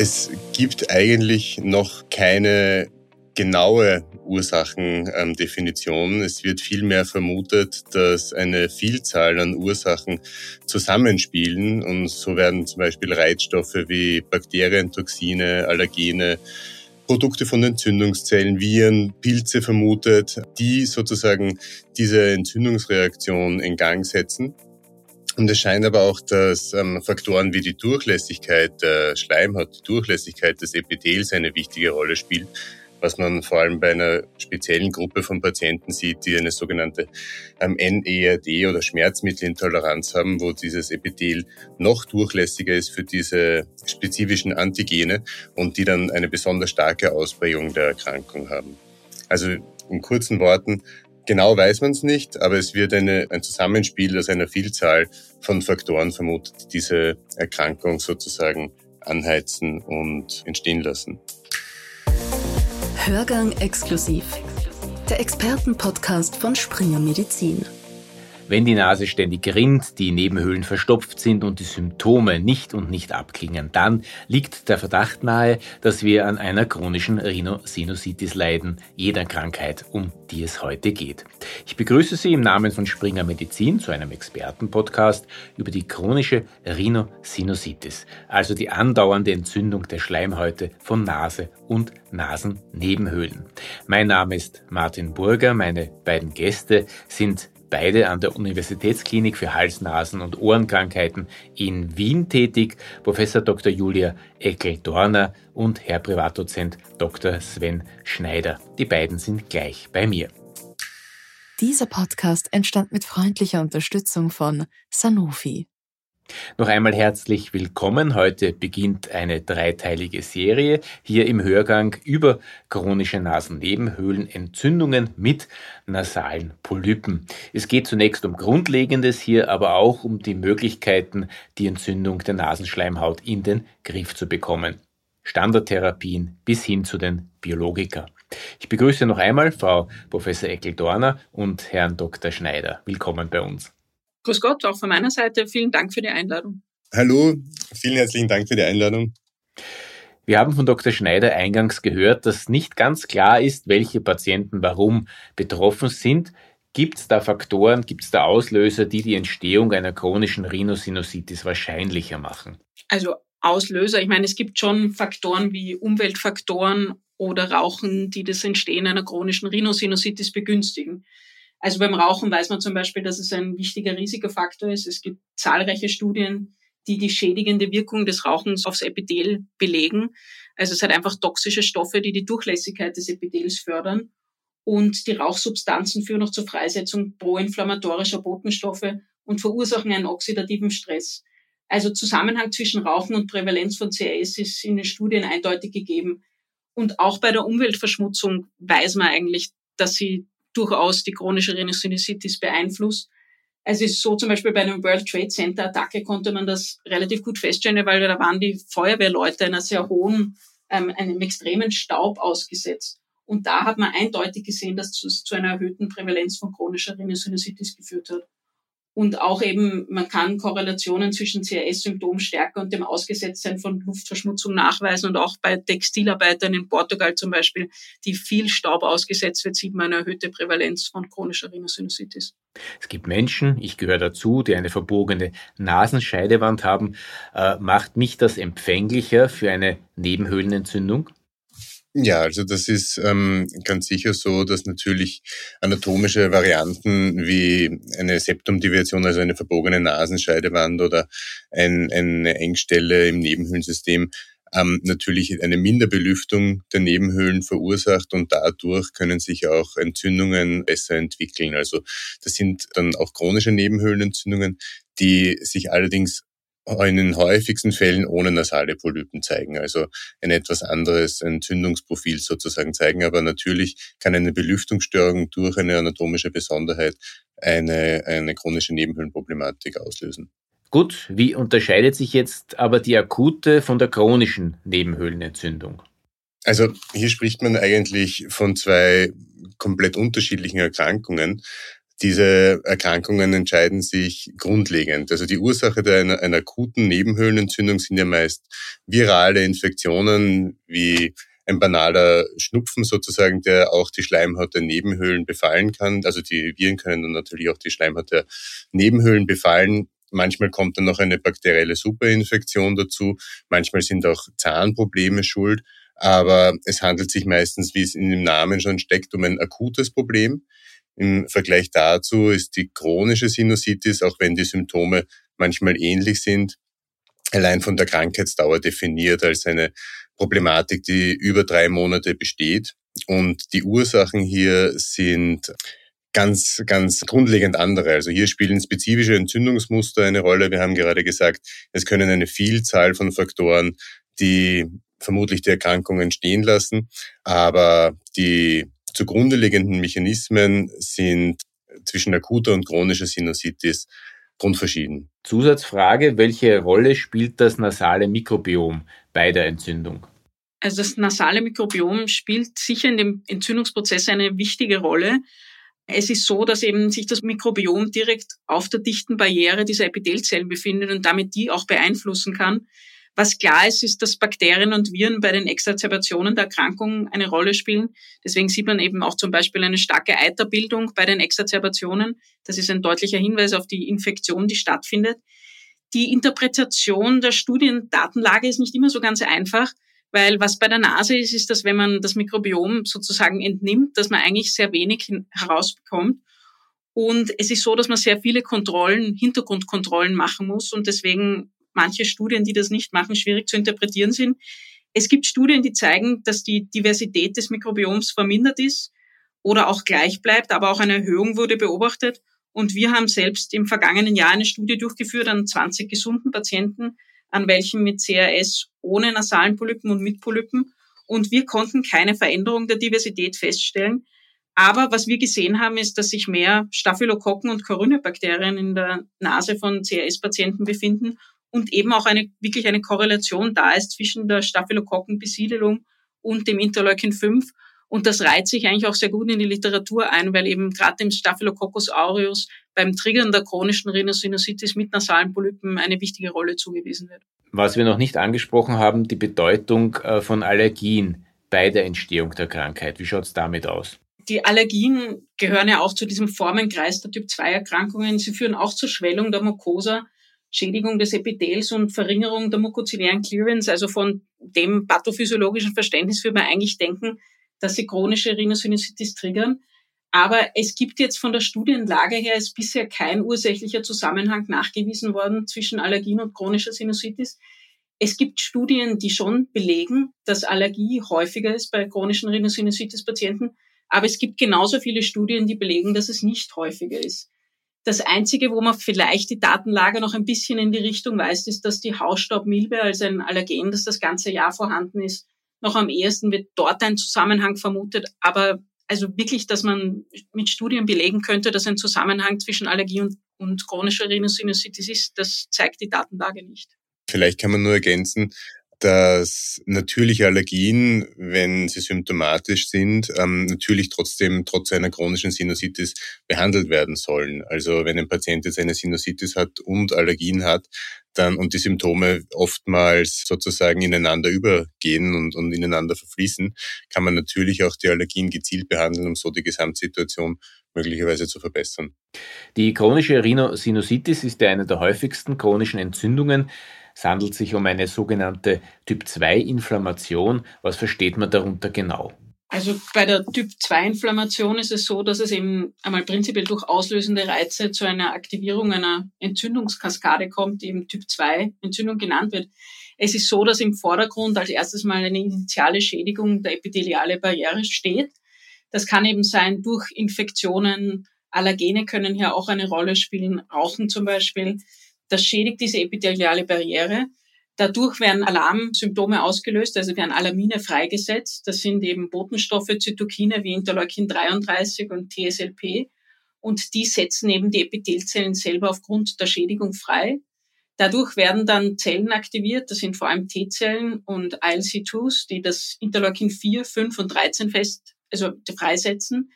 Es gibt eigentlich noch keine genaue Ursachendefinition. Es wird vielmehr vermutet, dass eine Vielzahl an Ursachen zusammenspielen und so werden zum Beispiel Reizstoffe wie Bakterien, Toxine, Allergene, Produkte von Entzündungszellen, Viren, Pilze vermutet, die sozusagen diese Entzündungsreaktion in Gang setzen. Und es scheint aber auch, dass ähm, Faktoren wie die Durchlässigkeit der Schleimhaut, die Durchlässigkeit des Epithels eine wichtige Rolle spielt, was man vor allem bei einer speziellen Gruppe von Patienten sieht, die eine sogenannte ähm, NERD oder Schmerzmittelintoleranz haben, wo dieses Epithel noch durchlässiger ist für diese spezifischen Antigene und die dann eine besonders starke Ausprägung der Erkrankung haben. Also in kurzen Worten, genau weiß man es nicht, aber es wird eine, ein Zusammenspiel aus einer Vielzahl von Faktoren vermutet, die diese Erkrankung sozusagen anheizen und entstehen lassen. Hörgang exklusiv. Der Expertenpodcast von Springer Medizin. Wenn die Nase ständig rinnt, die Nebenhöhlen verstopft sind und die Symptome nicht und nicht abklingen, dann liegt der Verdacht nahe, dass wir an einer chronischen Rhinosinusitis leiden, jeder Krankheit, um die es heute geht. Ich begrüße Sie im Namen von Springer Medizin zu einem Expertenpodcast über die chronische Rhinosinusitis, also die andauernde Entzündung der Schleimhäute von Nase und Nasennebenhöhlen. Mein Name ist Martin Burger, meine beiden Gäste sind beide an der Universitätsklinik für Hals-, Nasen- und Ohrenkrankheiten in Wien tätig, Professor Dr. Julia Eckel-Dorner und Herr Privatdozent Dr. Sven Schneider. Die beiden sind gleich bei mir. Dieser Podcast entstand mit freundlicher Unterstützung von Sanofi. Noch einmal herzlich willkommen. Heute beginnt eine dreiteilige Serie hier im Hörgang über chronische Nasennebenhöhlenentzündungen mit nasalen Polypen. Es geht zunächst um Grundlegendes hier, aber auch um die Möglichkeiten, die Entzündung der Nasenschleimhaut in den Griff zu bekommen. Standardtherapien bis hin zu den Biologika. Ich begrüße noch einmal Frau Professor Eckel-Dorner und Herrn Dr. Schneider. Willkommen bei uns. Grüß Gott, auch von meiner Seite. Vielen Dank für die Einladung. Hallo, vielen herzlichen Dank für die Einladung. Wir haben von Dr. Schneider eingangs gehört, dass nicht ganz klar ist, welche Patienten warum betroffen sind. Gibt es da Faktoren, gibt es da Auslöser, die die Entstehung einer chronischen Rhinosinusitis wahrscheinlicher machen? Also Auslöser, ich meine, es gibt schon Faktoren wie Umweltfaktoren oder Rauchen, die das Entstehen einer chronischen Rhinosinusitis begünstigen. Also beim Rauchen weiß man zum Beispiel, dass es ein wichtiger Risikofaktor ist. Es gibt zahlreiche Studien, die die schädigende Wirkung des Rauchens aufs Epithel belegen. Also es hat einfach toxische Stoffe, die die Durchlässigkeit des Epithels fördern. Und die Rauchsubstanzen führen auch zur Freisetzung proinflammatorischer Botenstoffe und verursachen einen oxidativen Stress. Also Zusammenhang zwischen Rauchen und Prävalenz von CRS ist in den Studien eindeutig gegeben. Und auch bei der Umweltverschmutzung weiß man eigentlich, dass sie durchaus die chronische Rhinosinusitis beeinflusst. Also es ist so zum Beispiel bei einem World Trade Center Attacke konnte man das relativ gut feststellen, weil da waren die Feuerwehrleute einer sehr hohen, ähm, einem extremen Staub ausgesetzt. Und da hat man eindeutig gesehen, dass es zu einer erhöhten Prävalenz von chronischer Rhinosinusitis geführt hat. Und auch eben, man kann Korrelationen zwischen CRS-Symptomstärke und dem Ausgesetztsein von Luftverschmutzung nachweisen. Und auch bei Textilarbeitern in Portugal zum Beispiel, die viel Staub ausgesetzt wird, sieht man eine erhöhte Prävalenz von chronischer Rhinosinusitis. Es gibt Menschen, ich gehöre dazu, die eine verbogene Nasenscheidewand haben. Äh, macht mich das empfänglicher für eine Nebenhöhlenentzündung? Ja, also das ist ähm, ganz sicher so, dass natürlich anatomische Varianten wie eine Septumdeviation, also eine verbogene Nasenscheidewand oder ein, eine Engstelle im Nebenhöhlensystem, ähm, natürlich eine Minderbelüftung der Nebenhöhlen verursacht und dadurch können sich auch Entzündungen besser entwickeln. Also das sind dann auch chronische Nebenhöhlenentzündungen, die sich allerdings in den häufigsten Fällen ohne nasale Polypen zeigen, also ein etwas anderes Entzündungsprofil sozusagen zeigen. Aber natürlich kann eine Belüftungsstörung durch eine anatomische Besonderheit eine, eine chronische Nebenhöhlenproblematik auslösen. Gut, wie unterscheidet sich jetzt aber die akute von der chronischen Nebenhöhlenentzündung? Also hier spricht man eigentlich von zwei komplett unterschiedlichen Erkrankungen. Diese Erkrankungen entscheiden sich grundlegend. Also die Ursache einer, einer akuten Nebenhöhlenentzündung sind ja meist virale Infektionen wie ein banaler Schnupfen sozusagen, der auch die Schleimhaut der Nebenhöhlen befallen kann. Also die Viren können dann natürlich auch die Schleimhaut der Nebenhöhlen befallen. Manchmal kommt dann noch eine bakterielle Superinfektion dazu. Manchmal sind auch Zahnprobleme schuld. Aber es handelt sich meistens, wie es in dem Namen schon steckt, um ein akutes Problem. Im Vergleich dazu ist die chronische Sinusitis, auch wenn die Symptome manchmal ähnlich sind, allein von der Krankheitsdauer definiert als eine Problematik, die über drei Monate besteht. Und die Ursachen hier sind ganz, ganz grundlegend andere. Also hier spielen spezifische Entzündungsmuster eine Rolle. Wir haben gerade gesagt, es können eine Vielzahl von Faktoren, die vermutlich die Erkrankung entstehen lassen, aber die zugrunde liegenden Mechanismen sind zwischen akuter und chronischer Sinusitis grundverschieden. Zusatzfrage, welche Rolle spielt das nasale Mikrobiom bei der Entzündung? Also das nasale Mikrobiom spielt sicher in dem Entzündungsprozess eine wichtige Rolle. Es ist so, dass eben sich das Mikrobiom direkt auf der dichten Barriere dieser Epithelzellen befindet und damit die auch beeinflussen kann. Was klar ist, ist, dass Bakterien und Viren bei den Exazerbationen der Erkrankung eine Rolle spielen. Deswegen sieht man eben auch zum Beispiel eine starke Eiterbildung bei den Exazerbationen. Das ist ein deutlicher Hinweis auf die Infektion, die stattfindet. Die Interpretation der Studiendatenlage ist nicht immer so ganz einfach. Weil was bei der Nase ist, ist, dass wenn man das Mikrobiom sozusagen entnimmt, dass man eigentlich sehr wenig herausbekommt. Und es ist so, dass man sehr viele Kontrollen, Hintergrundkontrollen machen muss und deswegen manche Studien, die das nicht machen, schwierig zu interpretieren sind. Es gibt Studien, die zeigen, dass die Diversität des Mikrobioms vermindert ist oder auch gleich bleibt, aber auch eine Erhöhung wurde beobachtet. Und wir haben selbst im vergangenen Jahr eine Studie durchgeführt an 20 gesunden Patienten, an welchen mit CRS ohne nasalen Polypen und mit Polypen. Und wir konnten keine Veränderung der Diversität feststellen. Aber was wir gesehen haben, ist, dass sich mehr Staphylokokken und Corynebakterien in der Nase von CRS-Patienten befinden und eben auch eine, wirklich eine Korrelation da ist zwischen der Staphylokokkenbesiedelung und dem Interleukin 5. Und das reiht sich eigentlich auch sehr gut in die Literatur ein, weil eben gerade dem Staphylococcus aureus beim Triggern der chronischen Rhinosinusitis mit nasalen Polypen eine wichtige Rolle zugewiesen wird. Was wir noch nicht angesprochen haben, die Bedeutung äh, von Allergien bei der Entstehung der Krankheit. Wie schaut es damit aus? Die Allergien gehören ja auch zu diesem Formenkreis der Typ-2-Erkrankungen. Sie führen auch zur Schwellung der Mucosa, Schädigung des Epithels und Verringerung der mukoziliären Clearance. Also von dem pathophysiologischen Verständnis würde man eigentlich denken, dass sie chronische Rhinosinusitis triggern. Aber es gibt jetzt von der Studienlage her ist bisher kein ursächlicher Zusammenhang nachgewiesen worden zwischen Allergien und chronischer Sinusitis. Es gibt Studien, die schon belegen, dass Allergie häufiger ist bei chronischen Rhinosinusitis-Patienten. Aber es gibt genauso viele Studien, die belegen, dass es nicht häufiger ist. Das Einzige, wo man vielleicht die Datenlage noch ein bisschen in die Richtung weist, ist, dass die Hausstaubmilbe als ein Allergen, das das ganze Jahr vorhanden ist, noch am ehesten wird dort ein Zusammenhang vermutet. Aber also wirklich, dass man mit Studien belegen könnte, dass ein Zusammenhang zwischen Allergie und, und chronischer Rhinosinusitis ist, das zeigt die Datenlage nicht. Vielleicht kann man nur ergänzen, dass natürliche Allergien, wenn sie symptomatisch sind, ähm, natürlich trotzdem trotz einer chronischen Sinusitis behandelt werden sollen. Also wenn ein Patient jetzt eine Sinusitis hat und Allergien hat, dann und die Symptome oftmals sozusagen ineinander übergehen und, und ineinander verfließen, kann man natürlich auch die Allergien gezielt behandeln, um so die Gesamtsituation möglicherweise zu verbessern. Die chronische Rhinosinusitis ist ja eine der häufigsten chronischen Entzündungen. Es handelt sich um eine sogenannte Typ-2-Inflammation. Was versteht man darunter genau? Also bei der Typ-2-Inflammation ist es so, dass es eben einmal prinzipiell durch auslösende Reize zu einer Aktivierung einer Entzündungskaskade kommt, die eben Typ-2-Entzündung genannt wird. Es ist so, dass im Vordergrund als erstes mal eine initiale Schädigung der epitheliale Barriere steht. Das kann eben sein durch Infektionen, Allergene können hier auch eine Rolle spielen, Rauchen zum Beispiel. Das schädigt diese epitheliale Barriere. Dadurch werden Alarmsymptome ausgelöst, also werden Alarmine freigesetzt. Das sind eben Botenstoffe, Zytokine wie Interleukin 33 und TSLP. Und die setzen eben die Epithelzellen selber aufgrund der Schädigung frei. Dadurch werden dann Zellen aktiviert, das sind vor allem T-Zellen und ILC2s, die das Interleukin 4, 5 und 13 fest, also freisetzen.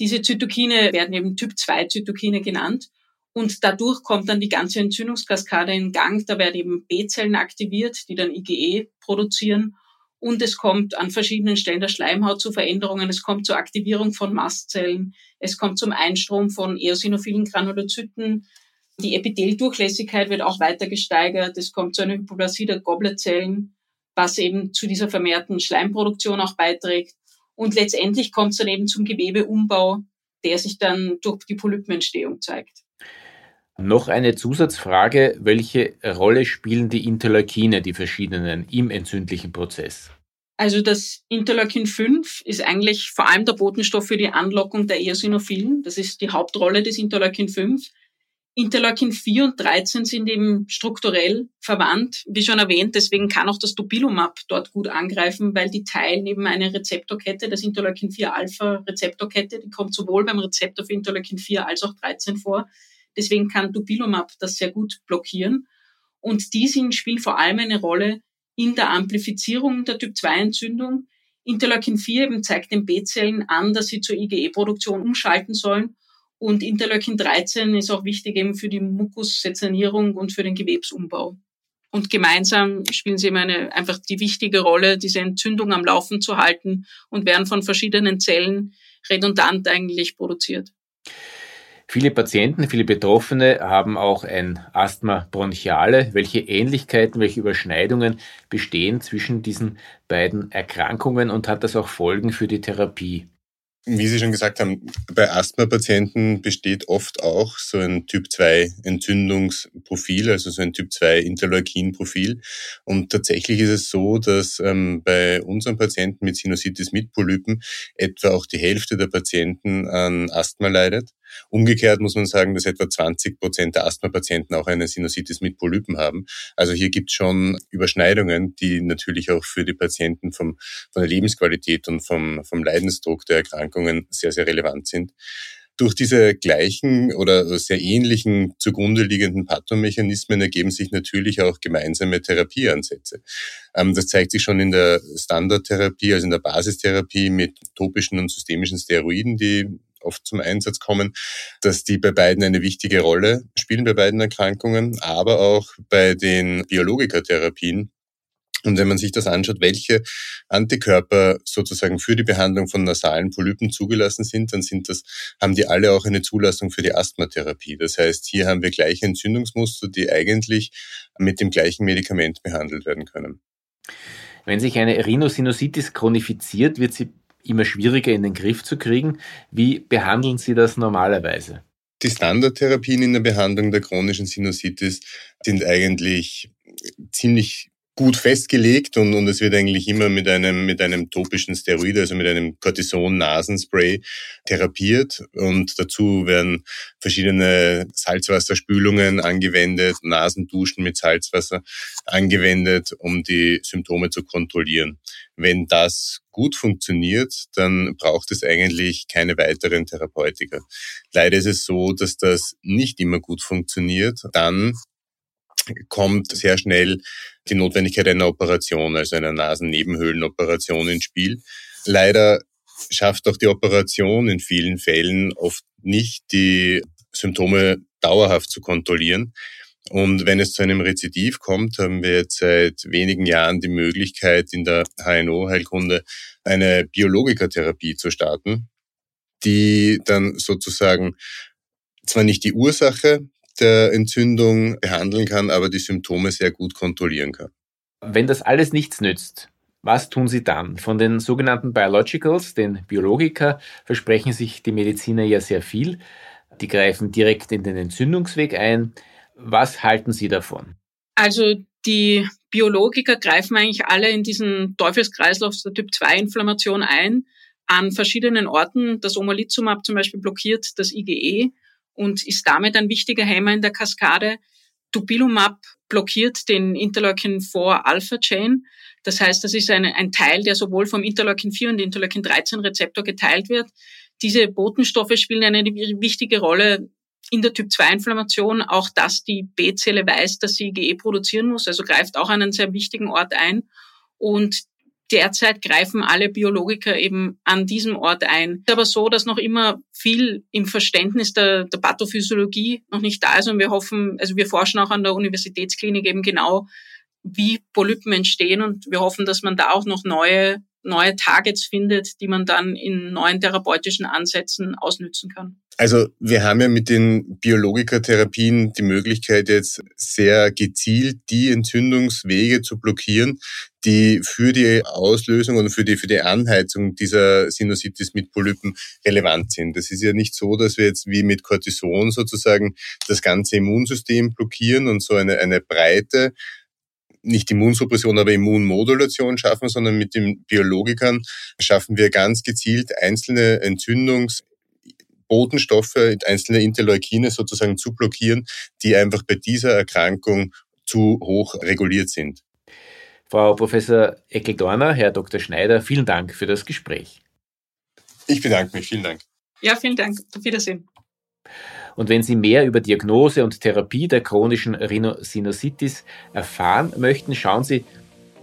Diese Zytokine werden eben Typ-2-Zytokine genannt. Und dadurch kommt dann die ganze Entzündungskaskade in Gang. Da werden eben B-Zellen aktiviert, die dann IgE produzieren. Und es kommt an verschiedenen Stellen der Schleimhaut zu Veränderungen. Es kommt zur Aktivierung von Mastzellen. Es kommt zum Einstrom von eosinophilen Granulozyten. Die Epitheldurchlässigkeit wird auch weiter gesteigert. Es kommt zu einer Hypoplasie der Gobletzellen, was eben zu dieser vermehrten Schleimproduktion auch beiträgt. Und letztendlich kommt es dann eben zum Gewebeumbau, der sich dann durch die Polypenentstehung zeigt. Noch eine Zusatzfrage. Welche Rolle spielen die Interleukine, die verschiedenen, im entzündlichen Prozess? Also das Interleukin 5 ist eigentlich vor allem der Botenstoff für die Anlockung der Eosinophilen. Das ist die Hauptrolle des Interleukin 5. Interleukin 4 und 13 sind eben strukturell verwandt, wie schon erwähnt. Deswegen kann auch das Dupilumab dort gut angreifen, weil die teilen eben eine Rezeptorkette, das Interleukin 4 Alpha Rezeptorkette, die kommt sowohl beim Rezeptor für Interleukin 4 als auch 13 vor. Deswegen kann Dupilumab das sehr gut blockieren. Und die sind, spielen vor allem eine Rolle in der Amplifizierung der Typ-2-Entzündung. Interleukin 4 eben zeigt den B-Zellen an, dass sie zur IgE-Produktion umschalten sollen. Und Interleukin 13 ist auch wichtig eben für die Mukussetzernierung und für den Gewebsumbau. Und gemeinsam spielen sie eben eine, einfach die wichtige Rolle, diese Entzündung am Laufen zu halten und werden von verschiedenen Zellen redundant eigentlich produziert. Viele Patienten, viele Betroffene haben auch ein Asthma bronchiale. Welche Ähnlichkeiten, welche Überschneidungen bestehen zwischen diesen beiden Erkrankungen und hat das auch Folgen für die Therapie? Wie Sie schon gesagt haben, bei Asthma-Patienten besteht oft auch so ein Typ-2-Entzündungsprofil, also so ein Typ-2-Interleukin-Profil. Und tatsächlich ist es so, dass ähm, bei unseren Patienten mit Sinusitis mit Polypen etwa auch die Hälfte der Patienten an Asthma leidet. Umgekehrt muss man sagen, dass etwa 20 Prozent der Asthma-Patienten auch eine Sinusitis mit Polypen haben. Also hier gibt es schon Überschneidungen, die natürlich auch für die Patienten vom, von der Lebensqualität und vom, vom Leidensdruck der Erkrankungen sehr, sehr relevant sind. Durch diese gleichen oder sehr ähnlichen zugrunde liegenden Pathomechanismen ergeben sich natürlich auch gemeinsame Therapieansätze. Ähm, das zeigt sich schon in der Standardtherapie, also in der Basistherapie mit topischen und systemischen Steroiden, die oft zum Einsatz kommen, dass die bei beiden eine wichtige Rolle spielen, bei beiden Erkrankungen, aber auch bei den Biologikatherapien. Und wenn man sich das anschaut, welche Antikörper sozusagen für die Behandlung von nasalen Polypen zugelassen sind, dann sind das, haben die alle auch eine Zulassung für die Asthmatherapie. Das heißt, hier haben wir gleiche Entzündungsmuster, die eigentlich mit dem gleichen Medikament behandelt werden können. Wenn sich eine Rhinosinusitis chronifiziert, wird sie immer schwieriger in den Griff zu kriegen. Wie behandeln Sie das normalerweise? Die Standardtherapien in der Behandlung der chronischen Sinusitis sind eigentlich ziemlich gut festgelegt und, und es wird eigentlich immer mit einem, mit einem topischen Steroid, also mit einem Cortison-Nasenspray therapiert und dazu werden verschiedene Salzwasserspülungen angewendet, Nasenduschen mit Salzwasser angewendet, um die Symptome zu kontrollieren. Wenn das gut funktioniert, dann braucht es eigentlich keine weiteren Therapeutika. Leider ist es so, dass das nicht immer gut funktioniert. Dann kommt sehr schnell die Notwendigkeit einer Operation, also einer Nasennebenhöhlenoperation ins Spiel. Leider schafft auch die Operation in vielen Fällen oft nicht, die Symptome dauerhaft zu kontrollieren. Und wenn es zu einem Rezidiv kommt, haben wir jetzt seit wenigen Jahren die Möglichkeit, in der HNO-Heilkunde eine Biologikatherapie zu starten, die dann sozusagen zwar nicht die Ursache der Entzündung behandeln kann, aber die Symptome sehr gut kontrollieren kann. Wenn das alles nichts nützt, was tun Sie dann? Von den sogenannten Biologicals, den Biologika, versprechen sich die Mediziner ja sehr viel. Die greifen direkt in den Entzündungsweg ein. Was halten Sie davon? Also die Biologiker greifen eigentlich alle in diesen Teufelskreislauf der Typ-2-Inflammation ein. An verschiedenen Orten, das Omalizumab zum Beispiel blockiert das IgE und ist damit ein wichtiger Hämmer in der Kaskade. Dupilumab blockiert den Interleukin-4-Alpha-Chain. Das heißt, das ist eine, ein Teil, der sowohl vom Interleukin-4 und Interleukin-13-Rezeptor geteilt wird. Diese Botenstoffe spielen eine wichtige Rolle in der Typ-2-Inflammation. Auch dass die B-Zelle weiß, dass sie IgE produzieren muss, also greift auch einen sehr wichtigen Ort ein. Und derzeit greifen alle Biologiker eben an diesem Ort ein. Aber so, dass noch immer viel im Verständnis der, der Pathophysiologie noch nicht da ist und wir hoffen, also wir forschen auch an der Universitätsklinik eben genau, wie Polypen entstehen und wir hoffen, dass man da auch noch neue neue Targets findet, die man dann in neuen therapeutischen Ansätzen ausnützen kann. Also wir haben ja mit den Biologikertherapien die Möglichkeit jetzt sehr gezielt die Entzündungswege zu blockieren, die für die Auslösung und für die, für die Anheizung dieser Sinusitis mit Polypen relevant sind. Das ist ja nicht so, dass wir jetzt wie mit Cortison sozusagen das ganze Immunsystem blockieren und so eine, eine breite nicht Immunsuppression, aber Immunmodulation schaffen, sondern mit den Biologikern schaffen wir ganz gezielt einzelne Entzündungs Botenstoffe, einzelne Interleukine sozusagen zu blockieren, die einfach bei dieser Erkrankung zu hoch reguliert sind. Frau Professor Eckel-Dorner, Herr Dr. Schneider, vielen Dank für das Gespräch. Ich bedanke mich. Vielen Dank. Ja, vielen Dank. Auf Wiedersehen. Und wenn Sie mehr über Diagnose und Therapie der chronischen Rhinosinusitis erfahren möchten, schauen Sie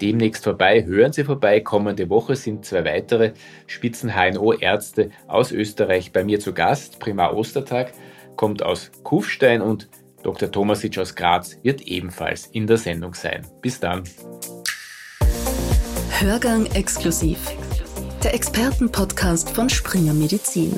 demnächst vorbei, hören Sie vorbei. Kommende Woche sind zwei weitere Spitzen-HNO-Ärzte aus Österreich bei mir zu Gast. Primar Ostertag kommt aus Kufstein und Dr. Tomasic aus Graz wird ebenfalls in der Sendung sein. Bis dann. Hörgang exklusiv. Der Expertenpodcast von Springer Medizin.